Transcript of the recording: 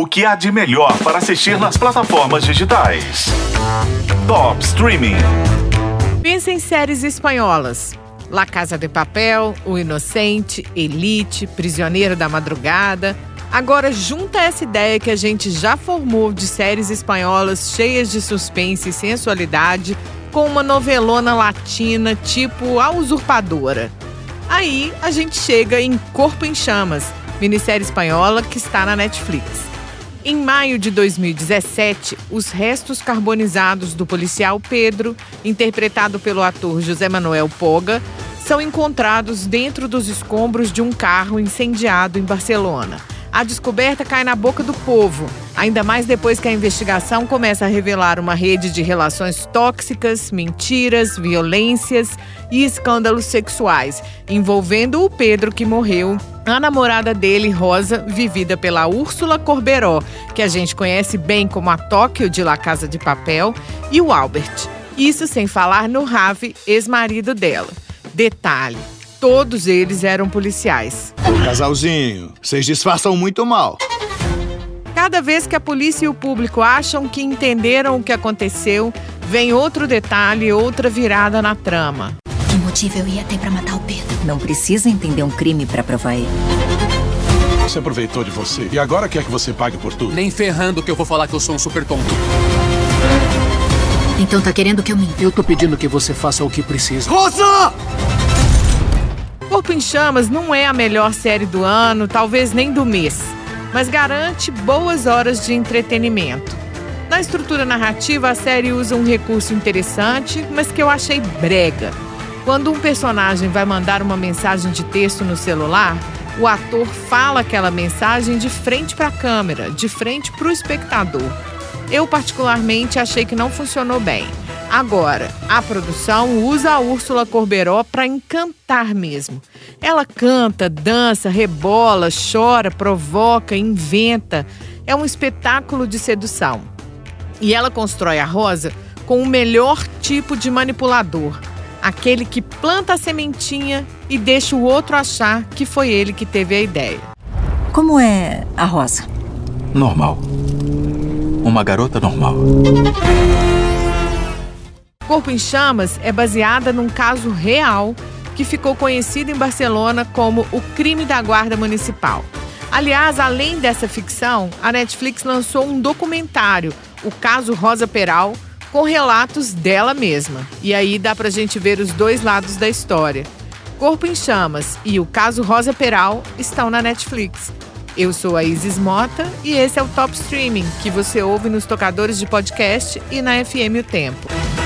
O que há de melhor para assistir nas plataformas digitais? Top Streaming. Pensa em séries espanholas. La Casa de Papel, O Inocente, Elite, Prisioneiro da Madrugada. Agora junta essa ideia que a gente já formou de séries espanholas cheias de suspense e sensualidade com uma novelona latina tipo A Usurpadora. Aí a gente chega em Corpo em Chamas, minissérie espanhola que está na Netflix. Em maio de 2017, os restos carbonizados do policial Pedro, interpretado pelo ator José Manuel Poga, são encontrados dentro dos escombros de um carro incendiado em Barcelona. A descoberta cai na boca do povo, ainda mais depois que a investigação começa a revelar uma rede de relações tóxicas, mentiras, violências e escândalos sexuais, envolvendo o Pedro que morreu, a namorada dele, Rosa, vivida pela Úrsula Corberó, que a gente conhece bem como a Tóquio de La Casa de Papel, e o Albert. Isso sem falar no Ravi, ex-marido dela. Detalhe: todos eles eram policiais. Casalzinho, vocês disfarçam muito mal. Cada vez que a polícia e o público acham que entenderam o que aconteceu, vem outro detalhe, outra virada na trama. Motivo eu ia ter para matar o Pedro? Não precisa entender um crime para provar ele. Se aproveitou de você e agora quer que você pague por tudo. Nem ferrando que eu vou falar que eu sou um super tonto. Então tá querendo que eu minta? Eu tô pedindo que você faça o que precisa. Rosa! Corpo em Chamas não é a melhor série do ano, talvez nem do mês, mas garante boas horas de entretenimento. Na estrutura narrativa, a série usa um recurso interessante, mas que eu achei brega. Quando um personagem vai mandar uma mensagem de texto no celular, o ator fala aquela mensagem de frente para a câmera, de frente para o espectador. Eu, particularmente, achei que não funcionou bem. Agora, a produção usa a Úrsula Corberó para encantar mesmo. Ela canta, dança, rebola, chora, provoca, inventa. É um espetáculo de sedução. E ela constrói a Rosa com o melhor tipo de manipulador, aquele que planta a sementinha e deixa o outro achar que foi ele que teve a ideia. Como é a Rosa? Normal. Uma garota normal. Corpo em Chamas é baseada num caso real que ficou conhecido em Barcelona como o crime da guarda municipal. Aliás, além dessa ficção, a Netflix lançou um documentário, o caso Rosa Peral, com relatos dela mesma. E aí dá pra gente ver os dois lados da história. Corpo em Chamas e o caso Rosa Peral estão na Netflix. Eu sou a Isis Mota e esse é o Top Streaming, que você ouve nos tocadores de podcast e na FM O Tempo.